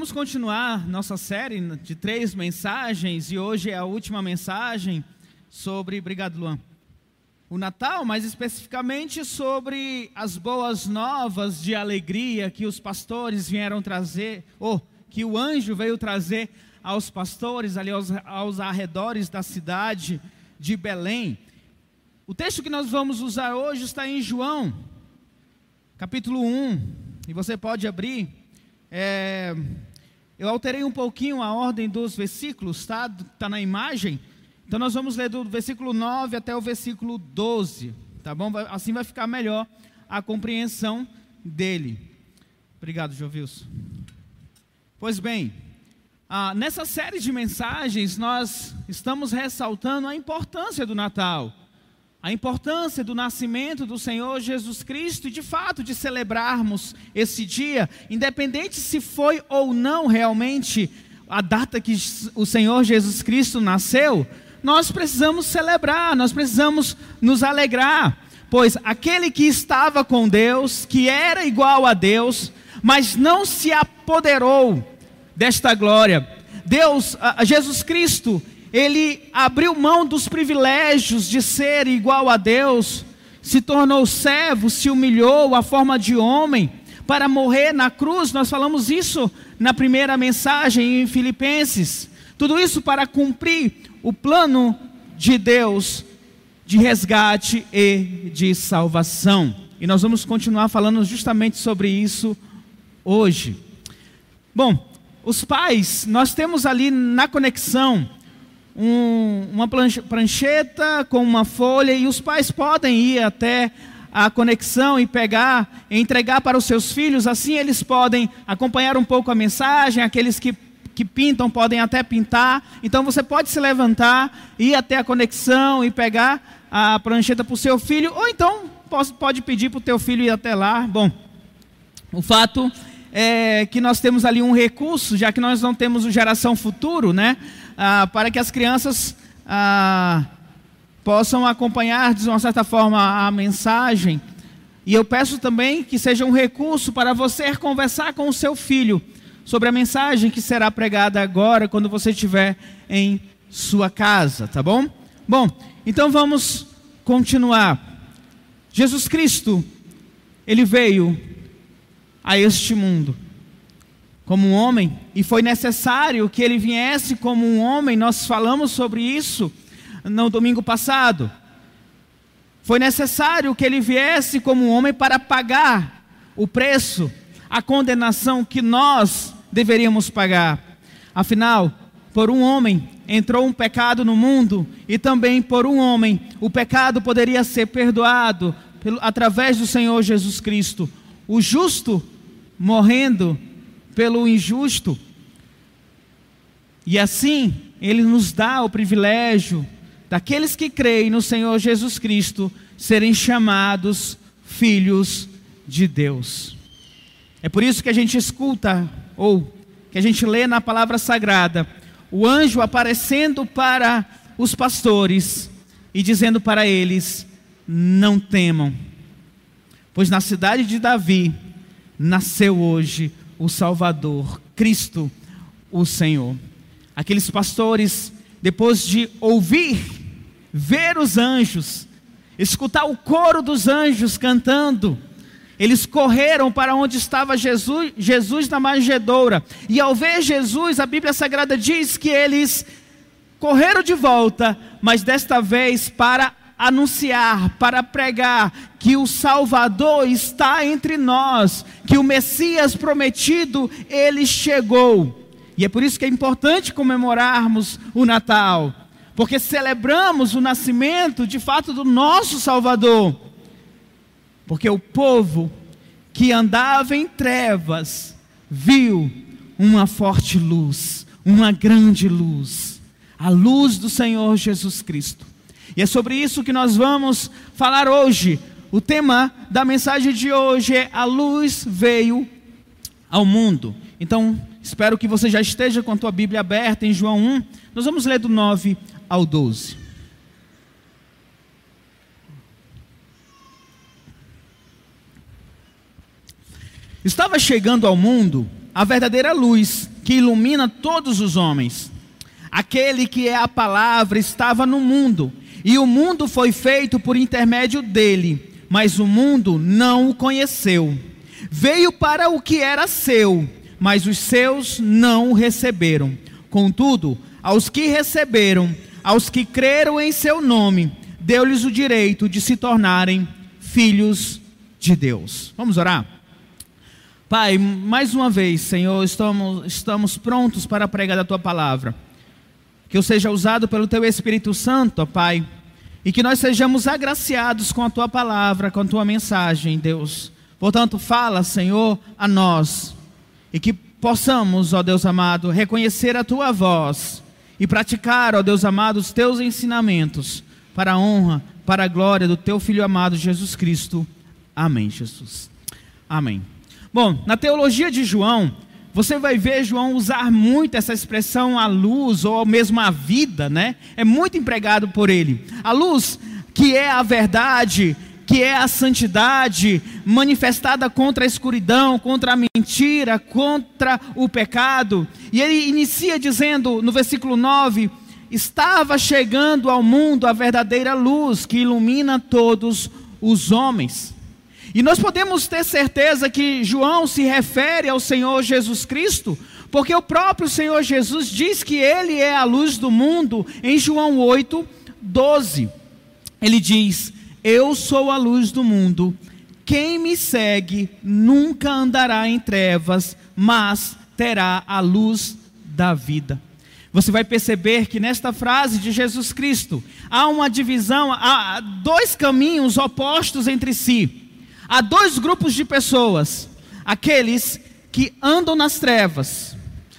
vamos continuar nossa série de três mensagens e hoje é a última mensagem sobre, obrigado Luan, o Natal, mais especificamente sobre as boas novas de alegria que os pastores vieram trazer, ou que o anjo veio trazer aos pastores ali aos, aos arredores da cidade de Belém. O texto que nós vamos usar hoje está em João, capítulo 1, e você pode abrir é, eu alterei um pouquinho a ordem dos versículos, tá? Está na imagem. Então nós vamos ler do versículo 9 até o versículo 12, tá bom? Assim vai ficar melhor a compreensão dele. Obrigado, Jovilson. Pois bem, ah, nessa série de mensagens nós estamos ressaltando a importância do Natal a importância do nascimento do Senhor Jesus Cristo e de fato de celebrarmos esse dia, independente se foi ou não realmente a data que o Senhor Jesus Cristo nasceu, nós precisamos celebrar, nós precisamos nos alegrar, pois aquele que estava com Deus, que era igual a Deus, mas não se apoderou desta glória. Deus, Jesus Cristo, ele abriu mão dos privilégios de ser igual a Deus, se tornou servo, se humilhou à forma de homem para morrer na cruz. Nós falamos isso na primeira mensagem em Filipenses. Tudo isso para cumprir o plano de Deus de resgate e de salvação. E nós vamos continuar falando justamente sobre isso hoje. Bom, os pais, nós temos ali na conexão um, uma prancheta com uma folha e os pais podem ir até a conexão e pegar, entregar para os seus filhos, assim eles podem acompanhar um pouco a mensagem, aqueles que, que pintam podem até pintar. Então você pode se levantar, ir até a conexão e pegar a prancheta para o seu filho, ou então pode pedir para o teu filho ir até lá. Bom, o fato é que nós temos ali um recurso, já que nós não temos o geração futuro, né? Ah, para que as crianças ah, possam acompanhar, de uma certa forma, a mensagem. E eu peço também que seja um recurso para você conversar com o seu filho sobre a mensagem que será pregada agora, quando você estiver em sua casa, tá bom? Bom, então vamos continuar. Jesus Cristo, ele veio a este mundo como um homem, e foi necessário que ele viesse como um homem, nós falamos sobre isso no domingo passado. Foi necessário que ele viesse como um homem para pagar o preço, a condenação que nós deveríamos pagar. Afinal, por um homem entrou um pecado no mundo, e também por um homem o pecado poderia ser perdoado pelo, através do Senhor Jesus Cristo. O justo morrendo pelo injusto. E assim, ele nos dá o privilégio daqueles que creem no Senhor Jesus Cristo serem chamados filhos de Deus. É por isso que a gente escuta, ou que a gente lê na palavra sagrada, o anjo aparecendo para os pastores e dizendo para eles: Não temam, pois na cidade de Davi nasceu hoje o Salvador, Cristo, o Senhor. Aqueles pastores, depois de ouvir, ver os anjos, escutar o coro dos anjos cantando, eles correram para onde estava Jesus, Jesus na manjedoura. E ao ver Jesus, a Bíblia Sagrada diz que eles correram de volta, mas desta vez para anunciar, para pregar que o Salvador está entre nós, que o Messias prometido, ele chegou. E é por isso que é importante comemorarmos o Natal, porque celebramos o nascimento de fato do nosso Salvador. Porque o povo que andava em trevas viu uma forte luz, uma grande luz, a luz do Senhor Jesus Cristo. E é sobre isso que nós vamos falar hoje. O tema da mensagem de hoje é A luz veio ao mundo. Então, espero que você já esteja com a tua Bíblia aberta em João 1. Nós vamos ler do 9 ao 12. Estava chegando ao mundo a verdadeira luz que ilumina todos os homens. Aquele que é a palavra estava no mundo, e o mundo foi feito por intermédio dele, mas o mundo não o conheceu. Veio para o que era seu, mas os seus não o receberam. Contudo, aos que receberam, aos que creram em seu nome, deu-lhes o direito de se tornarem filhos de Deus. Vamos orar? Pai, mais uma vez, Senhor, estamos, estamos prontos para pregar a tua palavra. Que eu seja usado pelo teu Espírito Santo, ó Pai, e que nós sejamos agraciados com a tua palavra, com a tua mensagem, Deus. Portanto, fala, Senhor, a nós, e que possamos, ó Deus amado, reconhecer a tua voz e praticar, ó Deus amado, os teus ensinamentos para a honra, para a glória do teu filho amado Jesus Cristo. Amém, Jesus. Amém. Bom, na teologia de João, você vai ver João usar muito essa expressão a luz ou mesmo a vida, né? É muito empregado por ele. A luz, que é a verdade, que é a santidade manifestada contra a escuridão, contra a mentira, contra o pecado. E ele inicia dizendo no versículo 9: Estava chegando ao mundo a verdadeira luz que ilumina todos os homens. E nós podemos ter certeza que João se refere ao Senhor Jesus Cristo, porque o próprio Senhor Jesus diz que ele é a luz do mundo em João 8, 12. Ele diz: Eu sou a luz do mundo. Quem me segue nunca andará em trevas, mas terá a luz da vida. Você vai perceber que nesta frase de Jesus Cristo há uma divisão, há dois caminhos opostos entre si. Há dois grupos de pessoas: aqueles que andam nas trevas,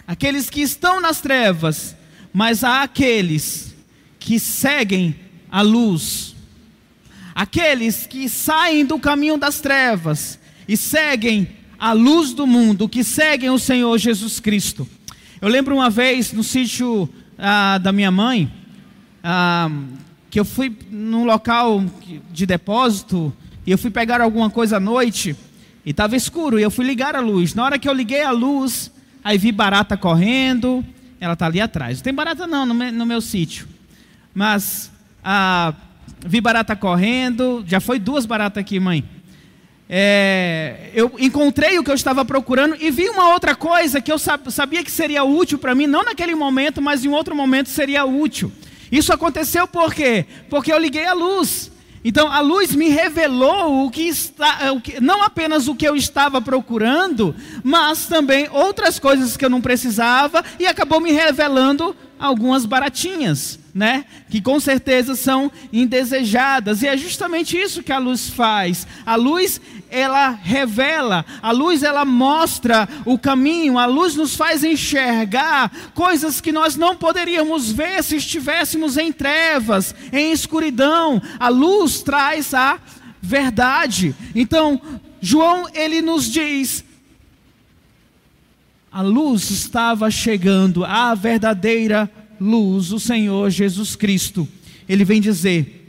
aqueles que estão nas trevas, mas há aqueles que seguem a luz, aqueles que saem do caminho das trevas e seguem a luz do mundo, que seguem o Senhor Jesus Cristo. Eu lembro uma vez no sítio ah, da minha mãe, ah, que eu fui num local de depósito e eu fui pegar alguma coisa à noite e estava escuro e eu fui ligar a luz. Na hora que eu liguei a luz, aí vi barata correndo, ela está ali atrás. Não tem barata não no meu, no meu sítio, mas ah, vi barata correndo, já foi duas baratas aqui, mãe. É, eu encontrei o que eu estava procurando e vi uma outra coisa que eu sabia que seria útil para mim, não naquele momento, mas em outro momento seria útil. Isso aconteceu por quê? Porque eu liguei a luz. Então a luz me revelou o que está, o que, não apenas o que eu estava procurando, mas também outras coisas que eu não precisava e acabou me revelando algumas baratinhas, né? Que com certeza são indesejadas. E é justamente isso que a luz faz. A luz ela revela, a luz ela mostra o caminho, a luz nos faz enxergar coisas que nós não poderíamos ver se estivéssemos em trevas, em escuridão. A luz traz a verdade. Então, João ele nos diz: a luz estava chegando, a verdadeira luz, o Senhor Jesus Cristo. Ele vem dizer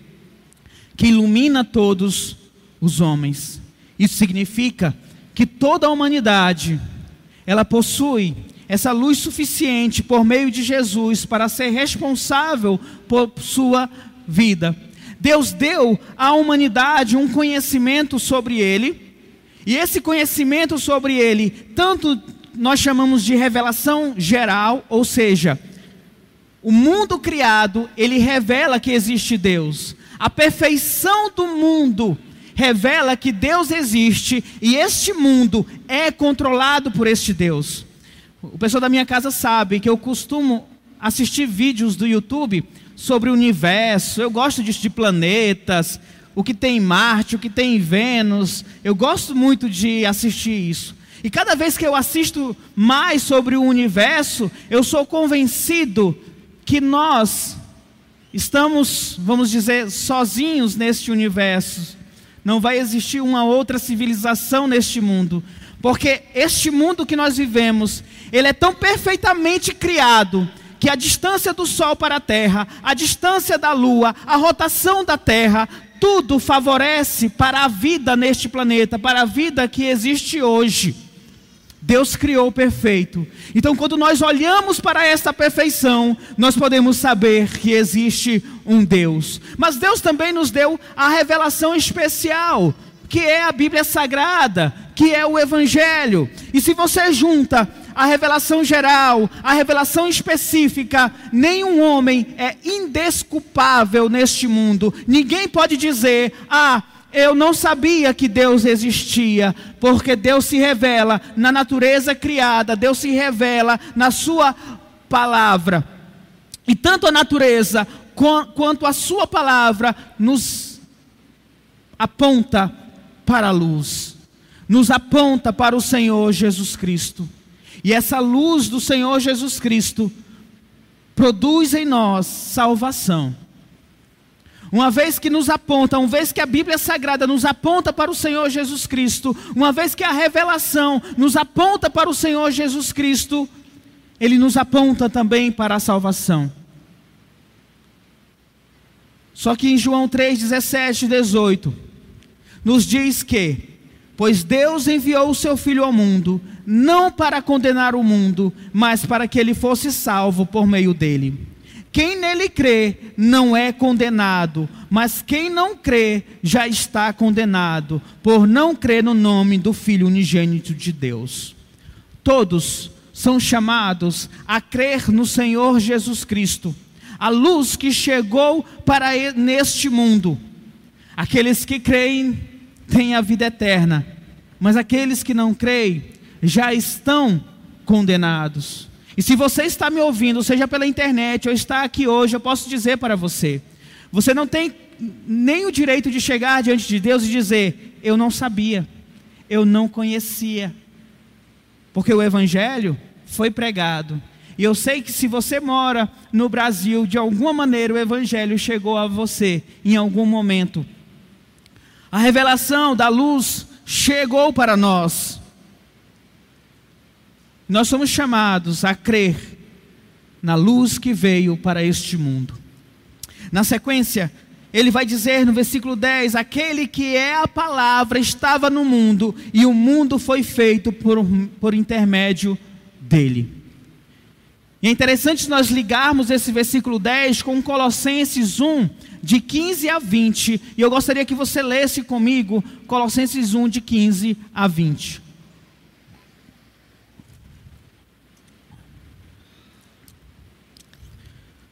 que ilumina todos os homens. Isso significa que toda a humanidade ela possui essa luz suficiente por meio de Jesus para ser responsável por sua vida. Deus deu à humanidade um conhecimento sobre ele, e esse conhecimento sobre ele, tanto nós chamamos de revelação geral, ou seja, o mundo criado, ele revela que existe Deus. A perfeição do mundo revela que Deus existe e este mundo é controlado por este Deus. O pessoal da minha casa sabe que eu costumo assistir vídeos do YouTube sobre o universo, eu gosto disso de planetas, o que tem em Marte, o que tem em Vênus, eu gosto muito de assistir isso. E cada vez que eu assisto mais sobre o universo, eu sou convencido que nós estamos, vamos dizer, sozinhos neste universo. Não vai existir uma outra civilização neste mundo, porque este mundo que nós vivemos, ele é tão perfeitamente criado que a distância do Sol para a Terra, a distância da Lua, a rotação da Terra, tudo favorece para a vida neste planeta, para a vida que existe hoje. Deus criou perfeito. Então, quando nós olhamos para esta perfeição, nós podemos saber que existe um Deus. Mas Deus também nos deu a revelação especial, que é a Bíblia Sagrada, que é o Evangelho. E se você junta a revelação geral, a revelação específica, nenhum homem é indesculpável neste mundo. Ninguém pode dizer, ah, eu não sabia que Deus existia, porque Deus se revela na natureza criada, Deus se revela na Sua palavra. E tanto a natureza quanto a Sua palavra nos aponta para a luz, nos aponta para o Senhor Jesus Cristo. E essa luz do Senhor Jesus Cristo produz em nós salvação. Uma vez que nos aponta, uma vez que a Bíblia Sagrada nos aponta para o Senhor Jesus Cristo, uma vez que a revelação nos aponta para o Senhor Jesus Cristo, ele nos aponta também para a salvação. Só que em João 3, 17 e 18, nos diz que, pois Deus enviou o seu Filho ao mundo, não para condenar o mundo, mas para que ele fosse salvo por meio dele. Quem nele crê não é condenado, mas quem não crê já está condenado, por não crer no nome do Filho unigênito de Deus. Todos são chamados a crer no Senhor Jesus Cristo, a luz que chegou para neste mundo. Aqueles que creem têm a vida eterna, mas aqueles que não creem já estão condenados. E se você está me ouvindo, seja pela internet ou está aqui hoje, eu posso dizer para você: você não tem nem o direito de chegar diante de Deus e dizer, eu não sabia, eu não conhecia. Porque o Evangelho foi pregado. E eu sei que se você mora no Brasil, de alguma maneira o Evangelho chegou a você em algum momento. A revelação da luz chegou para nós. Nós somos chamados a crer na luz que veio para este mundo. Na sequência, ele vai dizer no versículo 10: Aquele que é a palavra estava no mundo, e o mundo foi feito por, por intermédio dele. E é interessante nós ligarmos esse versículo 10 com Colossenses 1, de 15 a 20. E eu gostaria que você lesse comigo Colossenses 1, de 15 a 20.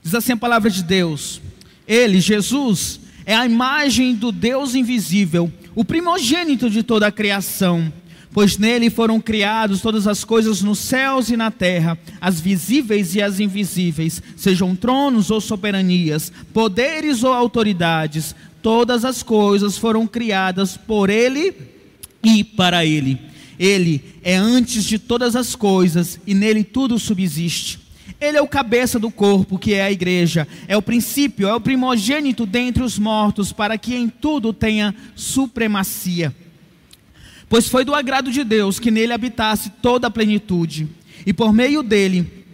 Diz assim a palavra de Deus: Ele, Jesus, é a imagem do Deus invisível, o primogênito de toda a criação. Pois nele foram criadas todas as coisas nos céus e na terra, as visíveis e as invisíveis, sejam tronos ou soberanias, poderes ou autoridades, todas as coisas foram criadas por ele e para ele. Ele é antes de todas as coisas e nele tudo subsiste. Ele é o cabeça do corpo, que é a igreja, é o princípio, é o primogênito dentre os mortos, para que em tudo tenha supremacia. Pois foi do agrado de Deus que nele habitasse toda a plenitude, e por meio dele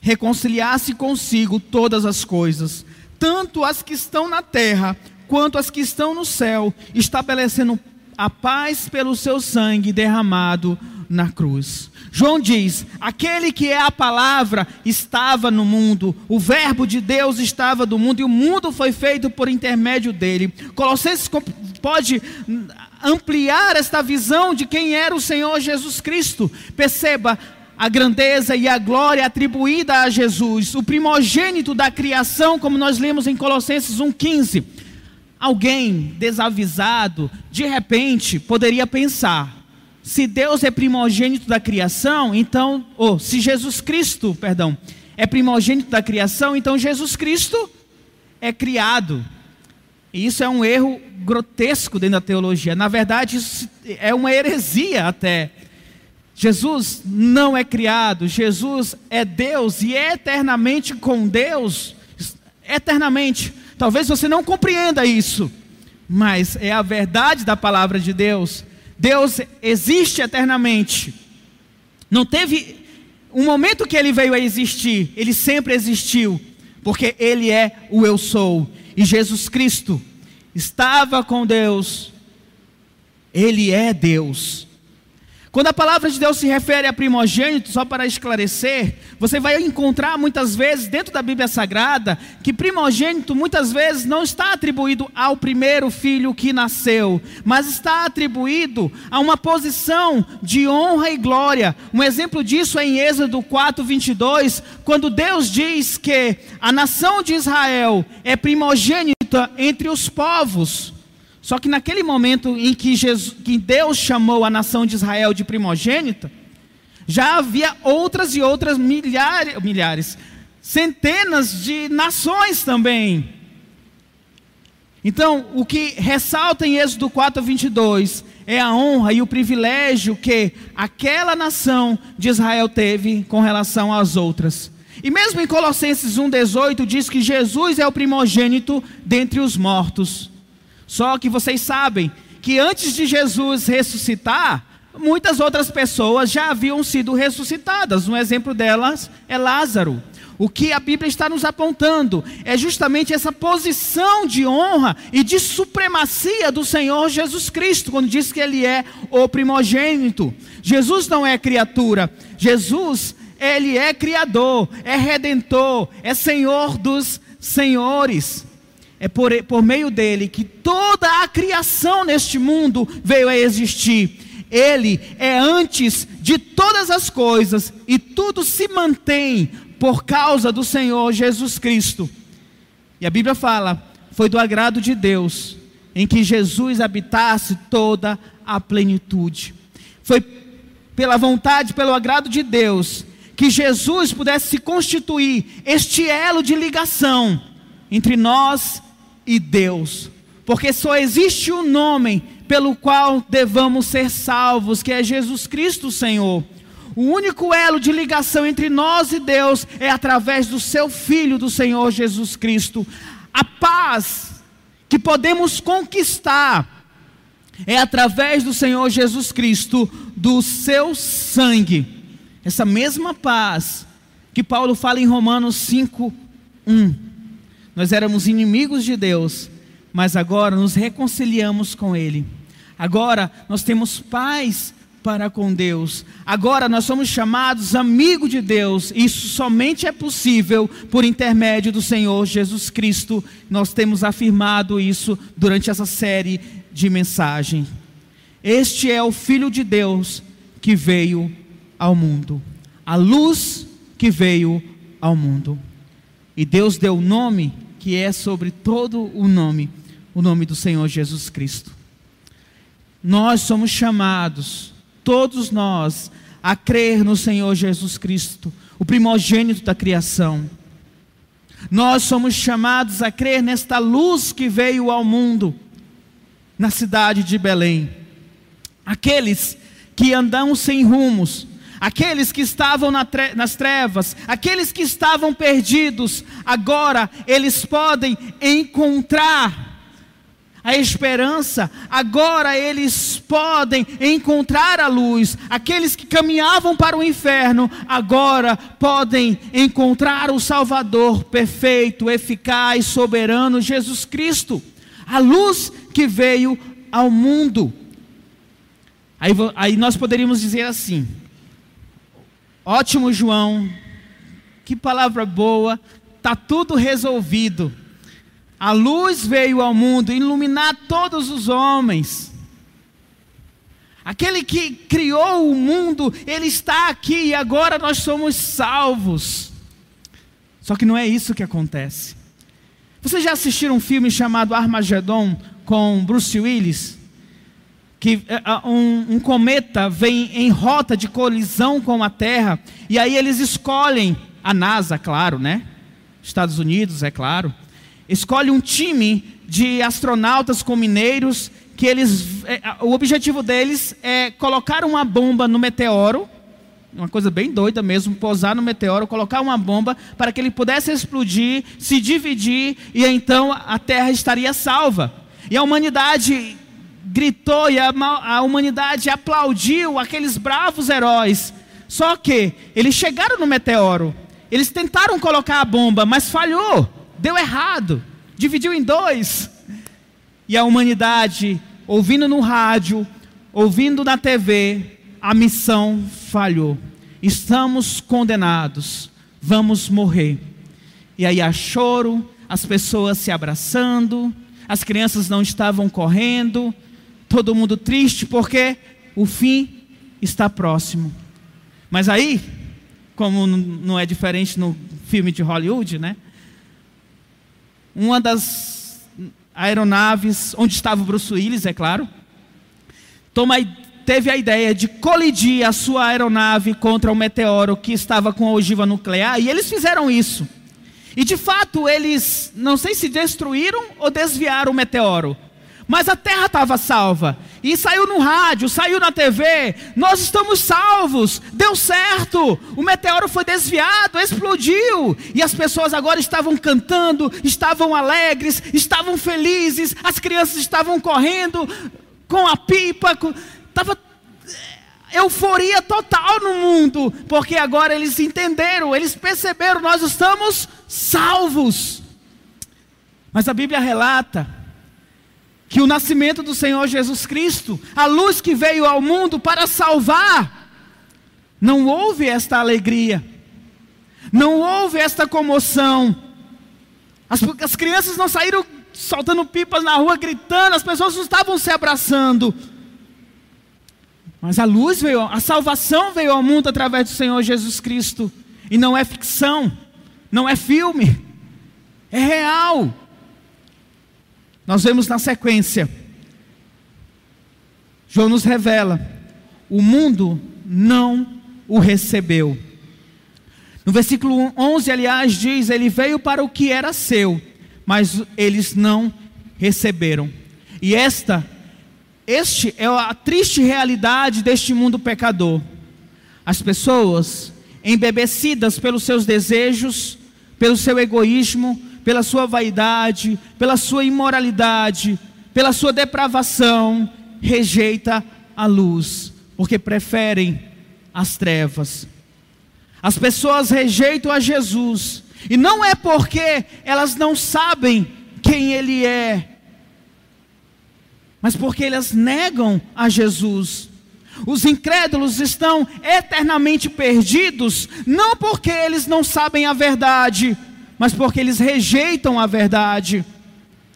reconciliasse consigo todas as coisas, tanto as que estão na terra quanto as que estão no céu, estabelecendo a paz pelo seu sangue derramado na cruz. João diz: aquele que é a palavra estava no mundo, o Verbo de Deus estava no mundo e o mundo foi feito por intermédio dele. Colossenses pode ampliar esta visão de quem era o Senhor Jesus Cristo. Perceba a grandeza e a glória atribuída a Jesus, o primogênito da criação, como nós lemos em Colossenses 1,15. Alguém desavisado, de repente, poderia pensar: se Deus é primogênito da criação, então, ou se Jesus Cristo, perdão, é primogênito da criação, então Jesus Cristo é criado. E isso é um erro grotesco dentro da teologia. Na verdade, isso é uma heresia até. Jesus não é criado, Jesus é Deus e é eternamente com Deus, eternamente. Talvez você não compreenda isso, mas é a verdade da palavra de Deus. Deus existe eternamente. Não teve um momento que ele veio a existir, ele sempre existiu, porque ele é o eu sou. E Jesus Cristo estava com Deus, ele é Deus. Quando a palavra de Deus se refere a primogênito, só para esclarecer, você vai encontrar muitas vezes dentro da Bíblia Sagrada que primogênito muitas vezes não está atribuído ao primeiro filho que nasceu, mas está atribuído a uma posição de honra e glória. Um exemplo disso é em Êxodo 4, 22, quando Deus diz que a nação de Israel é primogênita entre os povos. Só que naquele momento em que, Jesus, que Deus chamou a nação de Israel de primogênita, já havia outras e outras milhares, milhares, centenas de nações também. Então, o que ressalta em Êxodo 4, 22 é a honra e o privilégio que aquela nação de Israel teve com relação às outras. E mesmo em Colossenses 1,18 diz que Jesus é o primogênito dentre os mortos. Só que vocês sabem que antes de Jesus ressuscitar, muitas outras pessoas já haviam sido ressuscitadas. Um exemplo delas é Lázaro. O que a Bíblia está nos apontando é justamente essa posição de honra e de supremacia do Senhor Jesus Cristo, quando diz que Ele é o primogênito. Jesus não é criatura, Jesus, Ele é Criador, é Redentor, é Senhor dos senhores. É por, por meio dele que toda a criação neste mundo veio a existir. Ele é antes de todas as coisas e tudo se mantém por causa do Senhor Jesus Cristo. E a Bíblia fala: foi do agrado de Deus em que Jesus habitasse toda a plenitude. Foi pela vontade, pelo agrado de Deus, que Jesus pudesse se constituir este elo de ligação entre nós e Deus. Porque só existe um nome pelo qual devamos ser salvos, que é Jesus Cristo, Senhor. O único elo de ligação entre nós e Deus é através do seu Filho, do Senhor Jesus Cristo. A paz que podemos conquistar é através do Senhor Jesus Cristo, do seu sangue. Essa mesma paz que Paulo fala em Romanos 5, 1. Nós éramos inimigos de Deus, mas agora nos reconciliamos com Ele. Agora nós temos paz para com Deus. Agora nós somos chamados amigos de Deus. Isso somente é possível por intermédio do Senhor Jesus Cristo. Nós temos afirmado isso durante essa série de mensagem. Este é o Filho de Deus que veio ao mundo, a luz que veio ao mundo. E Deus deu o nome que é sobre todo o nome, o nome do Senhor Jesus Cristo. Nós somos chamados, todos nós, a crer no Senhor Jesus Cristo, o primogênito da criação. Nós somos chamados a crer nesta luz que veio ao mundo, na cidade de Belém. Aqueles que andam sem rumos, aqueles que estavam nas trevas, aqueles que estavam perdidos, agora eles podem encontrar a esperança, agora eles podem encontrar a luz. Aqueles que caminhavam para o inferno, agora podem encontrar o Salvador perfeito, eficaz, soberano, Jesus Cristo, a luz que veio ao mundo. Aí, aí nós poderíamos dizer assim: Ótimo, João. Que palavra boa. Está tudo resolvido. A luz veio ao mundo iluminar todos os homens. Aquele que criou o mundo, ele está aqui e agora nós somos salvos. Só que não é isso que acontece. Vocês já assistiram um filme chamado Armagedon com Bruce Willis? Que é, um, um, cometa vem em rota de colisão com a Terra, e aí eles escolhem, a NASA, claro, né? Estados Unidos, é claro, escolhe um time de astronautas com mineiros, que eles, é, o objetivo deles é colocar uma bomba no meteoro, uma coisa bem doida mesmo, pousar no meteoro, colocar uma bomba para que ele pudesse explodir, se dividir, e então a Terra estaria salva. E a humanidade gritou e a, a humanidade aplaudiu aqueles bravos heróis. Só que eles chegaram no meteoro, eles tentaram colocar a bomba, mas falhou, deu errado, dividiu em dois. E a humanidade, ouvindo no rádio, ouvindo na TV, a missão falhou. Estamos condenados, vamos morrer. E aí há choro, as pessoas se abraçando, as crianças não estavam correndo, todo mundo triste porque o fim está próximo. Mas aí, como não é diferente no filme de Hollywood, né? Uma das aeronaves, onde estava o Bruce Willis, é claro, toma, teve a ideia de colidir a sua aeronave contra um meteoro que estava com a ogiva nuclear, e eles fizeram isso. E de fato, eles, não sei se destruíram ou desviaram o meteoro, mas a terra estava salva. E saiu no rádio, saiu na TV. Nós estamos salvos, deu certo. O meteoro foi desviado, explodiu. E as pessoas agora estavam cantando, estavam alegres, estavam felizes. As crianças estavam correndo com a pipa. Estava eh, euforia total no mundo, porque agora eles entenderam, eles perceberam, nós estamos salvos. Mas a Bíblia relata que o nascimento do Senhor Jesus Cristo, a luz que veio ao mundo para salvar, não houve esta alegria, não houve esta comoção. As, as crianças não saíram soltando pipas na rua, gritando, as pessoas não estavam se abraçando. Mas a luz veio, a salvação veio ao mundo através do Senhor Jesus Cristo. E não é ficção, não é filme, é real. Nós vemos na sequência, João nos revela: o mundo não o recebeu. No versículo 11, aliás, diz: Ele veio para o que era seu, mas eles não receberam. E esta, este é a triste realidade deste mundo pecador. As pessoas, embebecidas pelos seus desejos, pelo seu egoísmo, pela sua vaidade, pela sua imoralidade, pela sua depravação, rejeita a luz, porque preferem as trevas. As pessoas rejeitam a Jesus, e não é porque elas não sabem quem Ele é, mas porque elas negam a Jesus. Os incrédulos estão eternamente perdidos, não porque eles não sabem a verdade, mas porque eles rejeitam a verdade.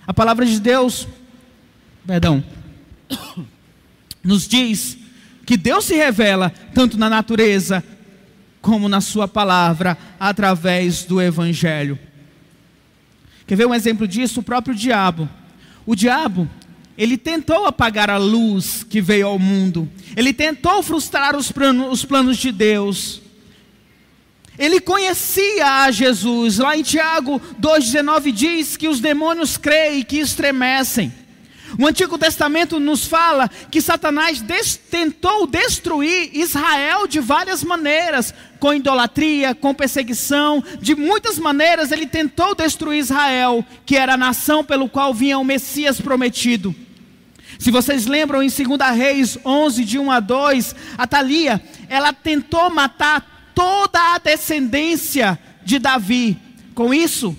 A palavra de Deus, perdão, nos diz que Deus se revela tanto na natureza como na sua palavra através do evangelho. Quer ver um exemplo disso? O próprio diabo. O diabo, ele tentou apagar a luz que veio ao mundo. Ele tentou frustrar os planos, os planos de Deus. Ele conhecia a Jesus. Lá em Tiago 2,19 diz que os demônios creem que estremecem. O Antigo Testamento nos fala que Satanás des tentou destruir Israel de várias maneiras, com idolatria, com perseguição, de muitas maneiras ele tentou destruir Israel, que era a nação pelo qual vinha o Messias prometido. Se vocês lembram em 2 Reis 11, de 1 a 2, a Thalia, ela tentou matar toda a descendência de Davi. Com isso,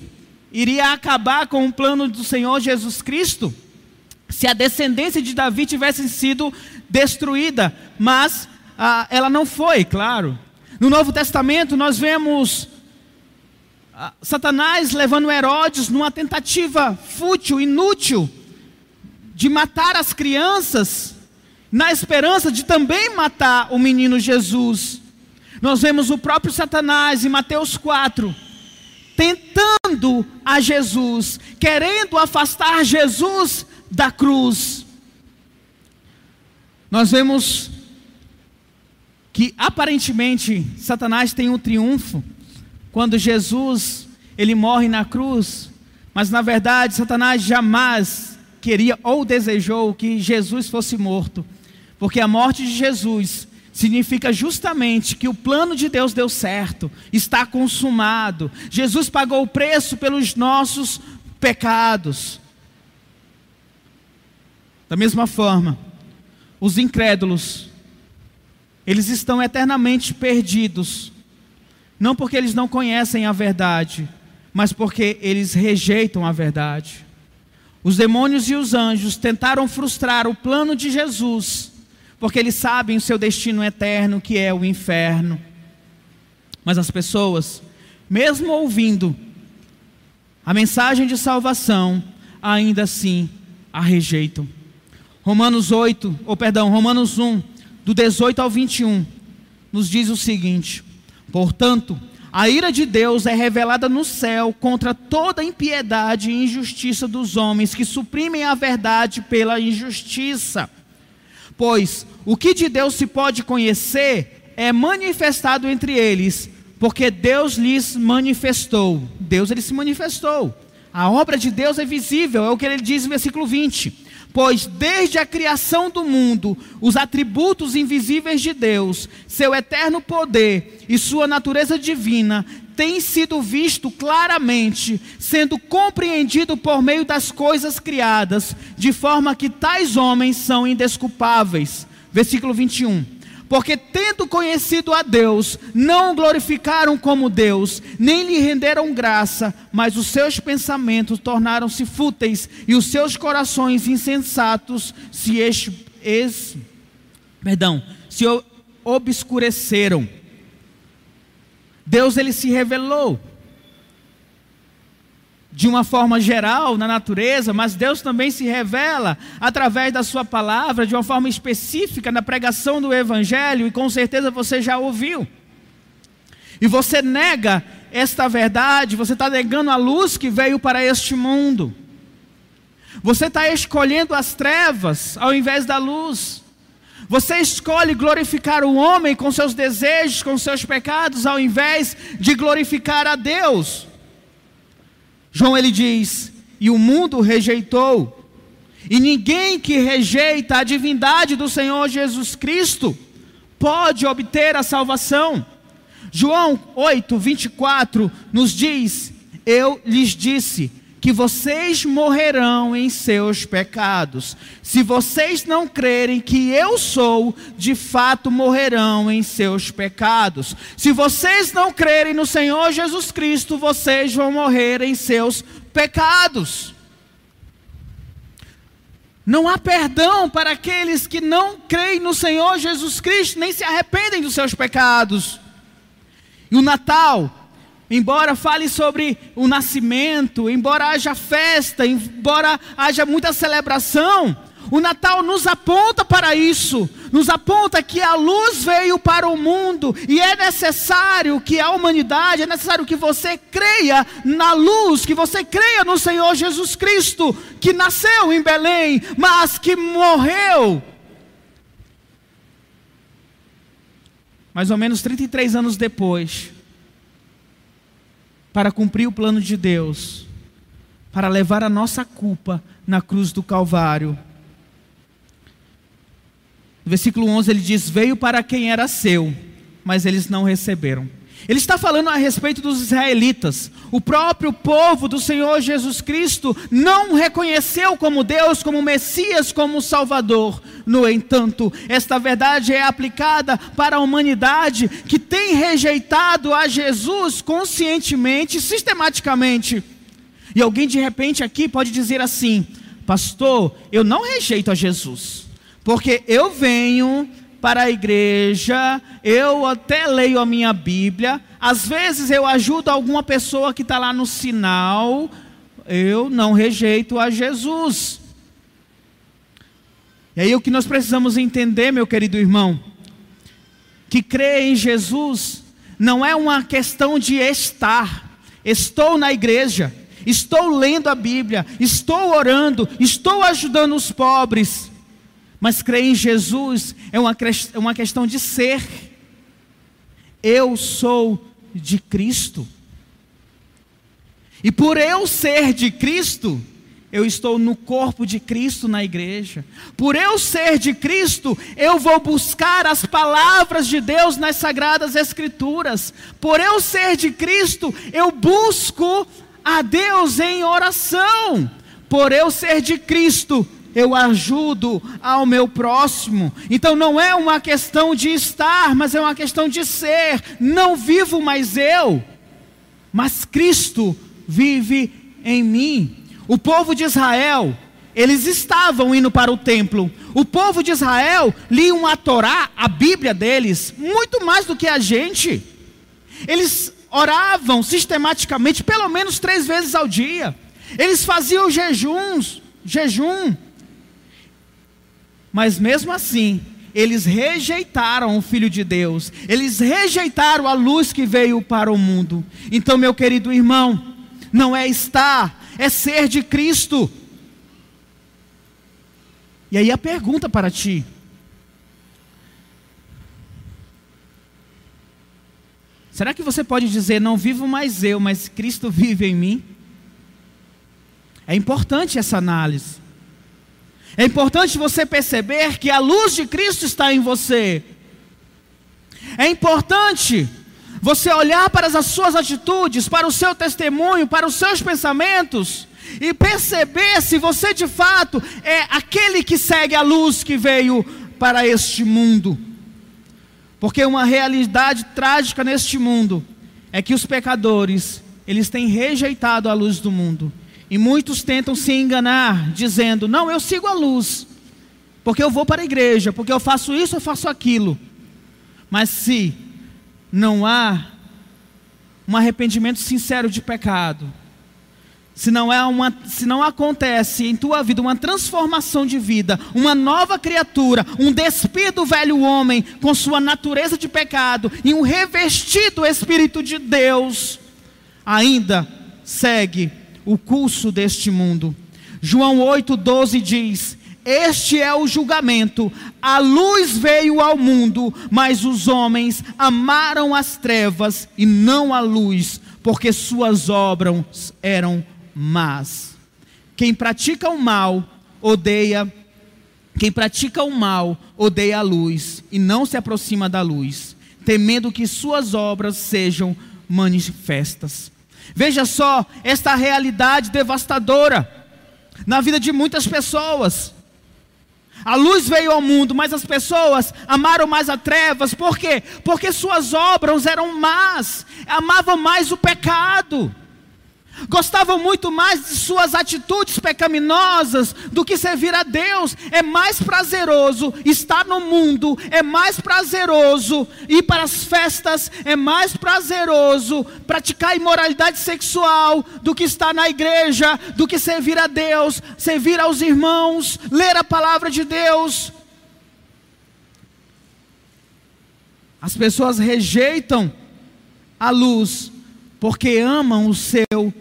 iria acabar com o plano do Senhor Jesus Cristo, se a descendência de Davi tivesse sido destruída, mas ah, ela não foi, claro. No Novo Testamento, nós vemos ah, Satanás levando Herodes numa tentativa fútil, inútil, de matar as crianças, na esperança de também matar o menino Jesus. Nós vemos o próprio Satanás em Mateus 4, tentando a Jesus, querendo afastar Jesus da cruz. Nós vemos que aparentemente Satanás tem um triunfo quando Jesus ele morre na cruz, mas na verdade Satanás jamais queria ou desejou que Jesus fosse morto, porque a morte de Jesus significa justamente que o plano de Deus deu certo, está consumado. Jesus pagou o preço pelos nossos pecados. Da mesma forma, os incrédulos, eles estão eternamente perdidos, não porque eles não conhecem a verdade, mas porque eles rejeitam a verdade. Os demônios e os anjos tentaram frustrar o plano de Jesus porque eles sabem o seu destino eterno, que é o inferno. Mas as pessoas, mesmo ouvindo a mensagem de salvação, ainda assim a rejeitam. Romanos 8, ou perdão, Romanos 1, do 18 ao 21, nos diz o seguinte: Portanto, a ira de Deus é revelada no céu contra toda impiedade e injustiça dos homens que suprimem a verdade pela injustiça. Pois o que de Deus se pode conhecer é manifestado entre eles, porque Deus lhes manifestou. Deus ele se manifestou. A obra de Deus é visível, é o que ele diz no versículo 20. Pois desde a criação do mundo, os atributos invisíveis de Deus, seu eterno poder e sua natureza divina têm sido visto claramente, sendo compreendido por meio das coisas criadas, de forma que tais homens são indesculpáveis. Versículo 21 porque tendo conhecido a Deus, não o glorificaram como Deus, nem lhe renderam graça, mas os seus pensamentos tornaram-se fúteis e os seus corações insensatos se perdão, se obscureceram. Deus ele se revelou de uma forma geral na natureza, mas Deus também se revela através da Sua palavra, de uma forma específica na pregação do Evangelho, e com certeza você já ouviu. E você nega esta verdade, você está negando a luz que veio para este mundo. Você está escolhendo as trevas ao invés da luz. Você escolhe glorificar o homem com seus desejos, com seus pecados, ao invés de glorificar a Deus. João ele diz: "E o mundo rejeitou". E ninguém que rejeita a divindade do Senhor Jesus Cristo pode obter a salvação. João 8, 24 nos diz: Eu lhes disse que vocês morrerão em seus pecados. Se vocês não crerem que eu sou, de fato morrerão em seus pecados. Se vocês não crerem no Senhor Jesus Cristo, vocês vão morrer em seus pecados. Não há perdão para aqueles que não creem no Senhor Jesus Cristo, nem se arrependem dos seus pecados. E o Natal Embora fale sobre o nascimento, embora haja festa, embora haja muita celebração, o Natal nos aponta para isso, nos aponta que a luz veio para o mundo e é necessário que a humanidade, é necessário que você creia na luz, que você creia no Senhor Jesus Cristo, que nasceu em Belém, mas que morreu. Mais ou menos 33 anos depois, para cumprir o plano de Deus, para levar a nossa culpa na cruz do Calvário. No versículo 11 ele diz: Veio para quem era seu, mas eles não receberam. Ele está falando a respeito dos israelitas. O próprio povo do Senhor Jesus Cristo não reconheceu como Deus, como Messias, como Salvador. No entanto, esta verdade é aplicada para a humanidade que tem rejeitado a Jesus conscientemente, sistematicamente. E alguém de repente aqui pode dizer assim: Pastor, eu não rejeito a Jesus, porque eu venho para a igreja, eu até leio a minha Bíblia, às vezes eu ajudo alguma pessoa que está lá no sinal, eu não rejeito a Jesus. E aí o que nós precisamos entender, meu querido irmão, que crer em Jesus não é uma questão de estar, estou na igreja, estou lendo a Bíblia, estou orando, estou ajudando os pobres. Mas crer em Jesus é uma, é uma questão de ser. Eu sou de Cristo. E por eu ser de Cristo, eu estou no corpo de Cristo na igreja. Por eu ser de Cristo, eu vou buscar as palavras de Deus nas sagradas Escrituras. Por eu ser de Cristo, eu busco a Deus em oração. Por eu ser de Cristo, eu ajudo ao meu próximo. Então não é uma questão de estar, mas é uma questão de ser. Não vivo mais eu, mas Cristo vive em mim. O povo de Israel, eles estavam indo para o templo. O povo de Israel liam a Torá, a Bíblia deles, muito mais do que a gente. Eles oravam sistematicamente, pelo menos três vezes ao dia. Eles faziam jejuns, jejum. Mas mesmo assim, eles rejeitaram o Filho de Deus, eles rejeitaram a luz que veio para o mundo. Então, meu querido irmão, não é estar, é ser de Cristo. E aí a pergunta para ti: Será que você pode dizer, não vivo mais eu, mas Cristo vive em mim? É importante essa análise. É importante você perceber que a luz de Cristo está em você. É importante você olhar para as suas atitudes, para o seu testemunho, para os seus pensamentos e perceber se você de fato é aquele que segue a luz que veio para este mundo. Porque uma realidade trágica neste mundo é que os pecadores, eles têm rejeitado a luz do mundo. E muitos tentam se enganar, dizendo: Não, eu sigo a luz, porque eu vou para a igreja, porque eu faço isso, eu faço aquilo. Mas se não há um arrependimento sincero de pecado, se não, é uma, se não acontece em tua vida uma transformação de vida, uma nova criatura, um despir do velho homem com sua natureza de pecado e um revestir do Espírito de Deus, ainda segue o curso deste mundo. João 8,12 diz: Este é o julgamento, a luz veio ao mundo, mas os homens amaram as trevas e não a luz, porque suas obras eram mas quem pratica o mal odeia quem pratica o mal odeia a luz e não se aproxima da luz, temendo que suas obras sejam manifestas. Veja só esta realidade devastadora na vida de muitas pessoas. A luz veio ao mundo, mas as pessoas amaram mais as trevas, por quê? Porque suas obras eram más, amavam mais o pecado gostavam muito mais de suas atitudes pecaminosas do que servir a Deus. É mais prazeroso estar no mundo, é mais prazeroso ir para as festas, é mais prazeroso praticar imoralidade sexual do que estar na igreja, do que servir a Deus, servir aos irmãos, ler a palavra de Deus. As pessoas rejeitam a luz porque amam o seu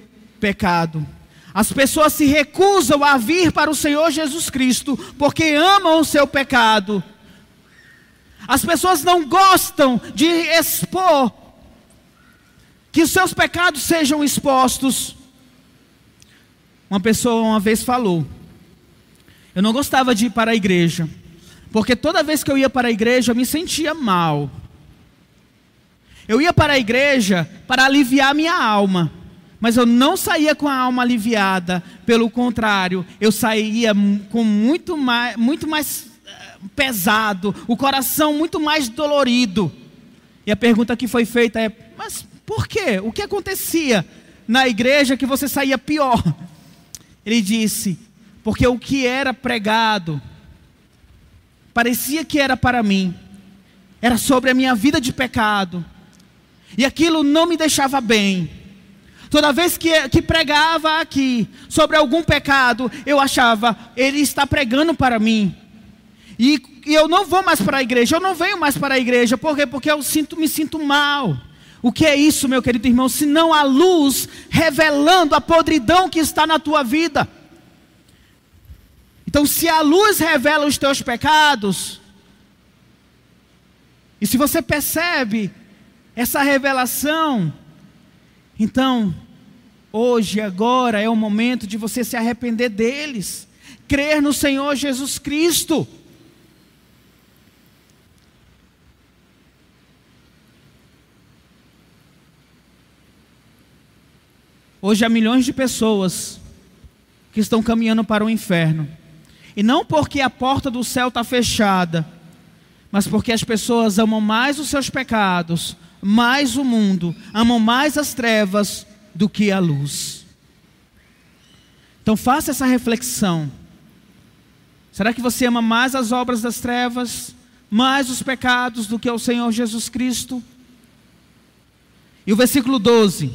pecado. As pessoas se recusam a vir para o Senhor Jesus Cristo porque amam o seu pecado. As pessoas não gostam de expor que os seus pecados sejam expostos. Uma pessoa uma vez falou: Eu não gostava de ir para a igreja, porque toda vez que eu ia para a igreja eu me sentia mal. Eu ia para a igreja para aliviar minha alma. Mas eu não saía com a alma aliviada, pelo contrário, eu saía com muito mais, muito mais eh, pesado, o coração muito mais dolorido. E a pergunta que foi feita é: mas por quê? O que acontecia na igreja que você saía pior? Ele disse: porque o que era pregado parecia que era para mim, era sobre a minha vida de pecado, e aquilo não me deixava bem. Toda vez que, que pregava aqui sobre algum pecado, eu achava, ele está pregando para mim. E, e, eu não vou mais para a igreja, eu não venho mais para a igreja, por quê? Porque eu sinto, me sinto mal. O que é isso, meu querido irmão? Se não a luz revelando a podridão que está na tua vida. Então, se a luz revela os teus pecados, e se você percebe essa revelação, então, hoje, agora é o momento de você se arrepender deles, crer no Senhor Jesus Cristo. Hoje há milhões de pessoas que estão caminhando para o inferno. E não porque a porta do céu está fechada, mas porque as pessoas amam mais os seus pecados mais o mundo, amam mais as trevas do que a luz. Então faça essa reflexão. Será que você ama mais as obras das trevas, mais os pecados do que o Senhor Jesus Cristo? E o versículo 12,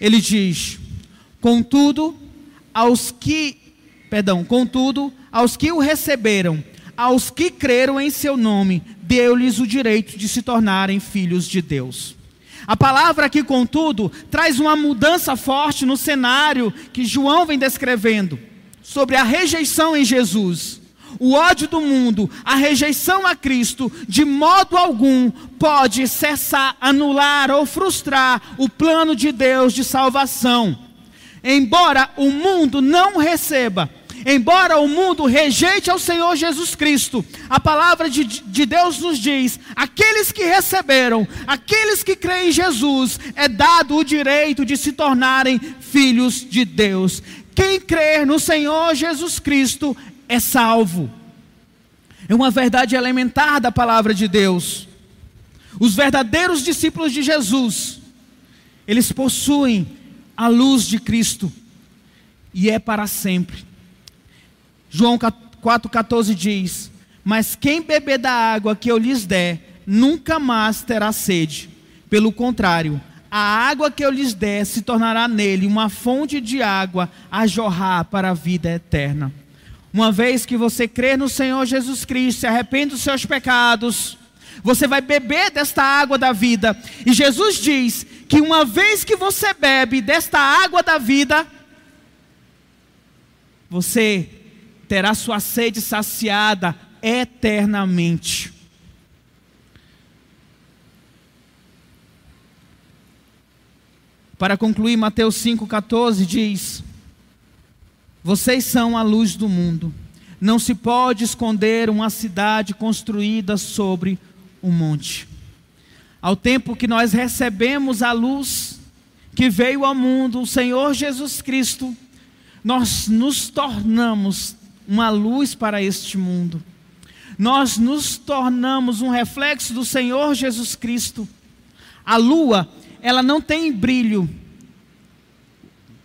ele diz: Contudo, aos que, perdão, contudo, aos que o receberam, aos que creram em seu nome, deu-lhes o direito de se tornarem filhos de Deus. A palavra aqui, contudo, traz uma mudança forte no cenário que João vem descrevendo sobre a rejeição em Jesus. O ódio do mundo, a rejeição a Cristo, de modo algum pode cessar, anular ou frustrar o plano de Deus de salvação. Embora o mundo não receba Embora o mundo rejeite ao Senhor Jesus Cristo, a palavra de, de Deus nos diz: aqueles que receberam, aqueles que creem em Jesus, é dado o direito de se tornarem filhos de Deus. Quem crer no Senhor Jesus Cristo é salvo. É uma verdade elementar da palavra de Deus. Os verdadeiros discípulos de Jesus, eles possuem a luz de Cristo e é para sempre. João 4,14 diz: Mas quem beber da água que eu lhes der, nunca mais terá sede. Pelo contrário, a água que eu lhes der se tornará nele uma fonte de água a jorrar para a vida eterna. Uma vez que você crer no Senhor Jesus Cristo, se arrepende dos seus pecados, você vai beber desta água da vida. E Jesus diz que uma vez que você bebe desta água da vida, você terá sua sede saciada eternamente. Para concluir, Mateus 5,14 diz: Vocês são a luz do mundo. Não se pode esconder uma cidade construída sobre um monte. Ao tempo que nós recebemos a luz que veio ao mundo, o Senhor Jesus Cristo, nós nos tornamos uma luz para este mundo. Nós nos tornamos um reflexo do Senhor Jesus Cristo. A lua, ela não tem brilho.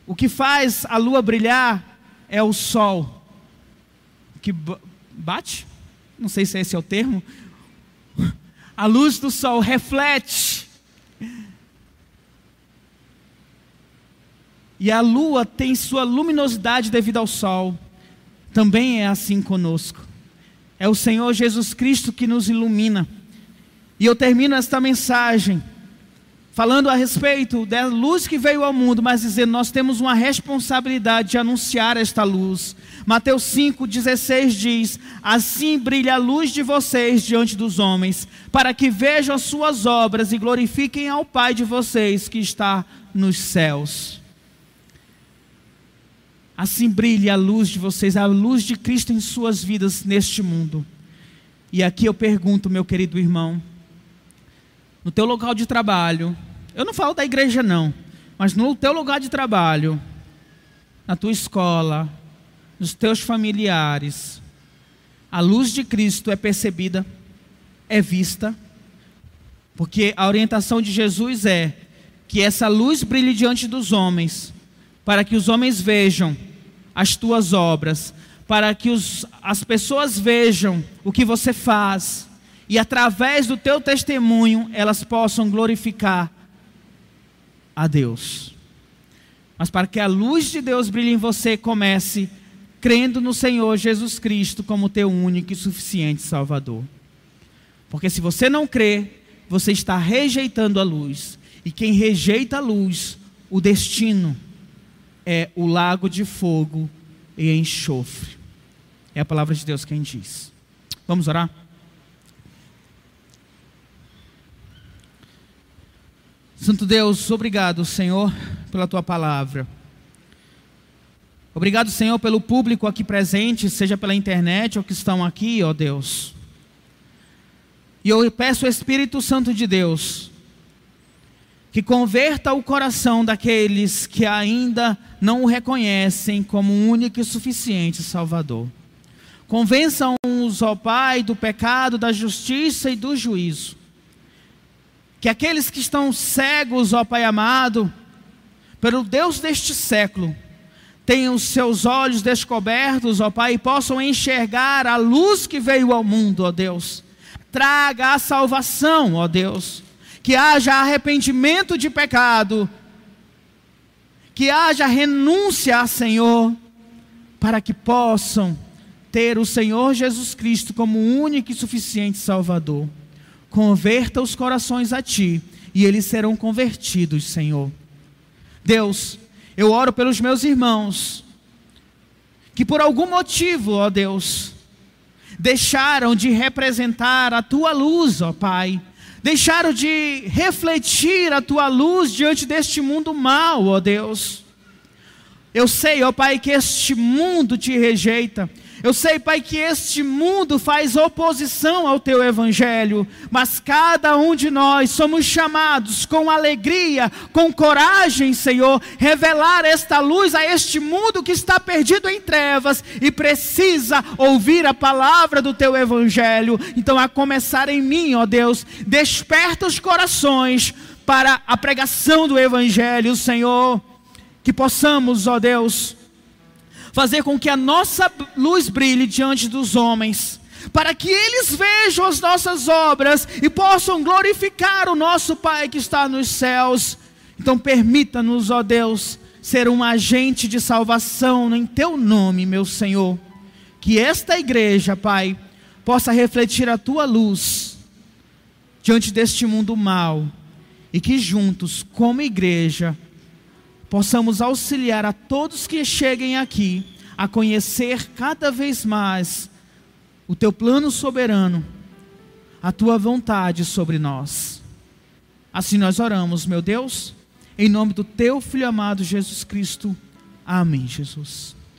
O que faz a lua brilhar é o sol. Que bate? Não sei se esse é o termo. A luz do sol reflete. E a lua tem sua luminosidade devido ao sol também é assim conosco. É o Senhor Jesus Cristo que nos ilumina. E eu termino esta mensagem falando a respeito da luz que veio ao mundo, mas dizendo nós temos uma responsabilidade de anunciar esta luz. Mateus 5:16 diz: Assim brilha a luz de vocês diante dos homens, para que vejam as suas obras e glorifiquem ao Pai de vocês que está nos céus. Assim brilhe a luz de vocês, a luz de Cristo em suas vidas neste mundo. E aqui eu pergunto, meu querido irmão, no teu local de trabalho, eu não falo da igreja não, mas no teu lugar de trabalho, na tua escola, nos teus familiares, a luz de Cristo é percebida, é vista, porque a orientação de Jesus é que essa luz brilhe diante dos homens, para que os homens vejam as tuas obras, para que os, as pessoas vejam o que você faz e através do teu testemunho elas possam glorificar a Deus. Mas para que a luz de Deus brilhe em você, comece crendo no Senhor Jesus Cristo como teu único e suficiente Salvador. Porque se você não crê, você está rejeitando a luz. E quem rejeita a luz, o destino é o lago de fogo e enxofre. É a palavra de Deus quem diz. Vamos orar? Santo Deus, obrigado, Senhor, pela tua palavra. Obrigado, Senhor, pelo público aqui presente, seja pela internet ou que estão aqui, ó Deus. E eu peço ao Espírito Santo de Deus que converta o coração daqueles que ainda não o reconhecem como único e suficiente Salvador. Convençam-os, ó Pai, do pecado, da justiça e do juízo. Que aqueles que estão cegos, ó Pai amado, pelo Deus deste século, tenham seus olhos descobertos, ó Pai, e possam enxergar a luz que veio ao mundo, ó Deus. Traga a salvação, ó Deus. Que haja arrependimento de pecado. Que haja renúncia, Senhor, para que possam ter o Senhor Jesus Cristo como único e suficiente Salvador. Converta os corações a Ti e eles serão convertidos, Senhor. Deus, eu oro pelos meus irmãos que por algum motivo, ó Deus, deixaram de representar a tua luz, ó Pai. Deixaram de refletir a tua luz diante deste mundo mal, ó Deus. Eu sei, ó Pai, que este mundo te rejeita. Eu sei, Pai, que este mundo faz oposição ao teu evangelho, mas cada um de nós somos chamados com alegria, com coragem, Senhor, revelar esta luz a este mundo que está perdido em trevas e precisa ouvir a palavra do teu evangelho. Então, a começar em mim, ó Deus, desperta os corações para a pregação do evangelho, Senhor, que possamos, ó Deus, fazer com que a nossa luz brilhe diante dos homens, para que eles vejam as nossas obras e possam glorificar o nosso Pai que está nos céus. Então, permita-nos, ó Deus, ser um agente de salvação em Teu nome, meu Senhor. Que esta igreja, Pai, possa refletir a Tua luz diante deste mundo mal e que juntos, como igreja, possamos auxiliar a todos que cheguem aqui a conhecer cada vez mais o teu plano soberano, a tua vontade sobre nós. Assim nós oramos, meu Deus, em nome do teu filho amado Jesus Cristo. Amém, Jesus.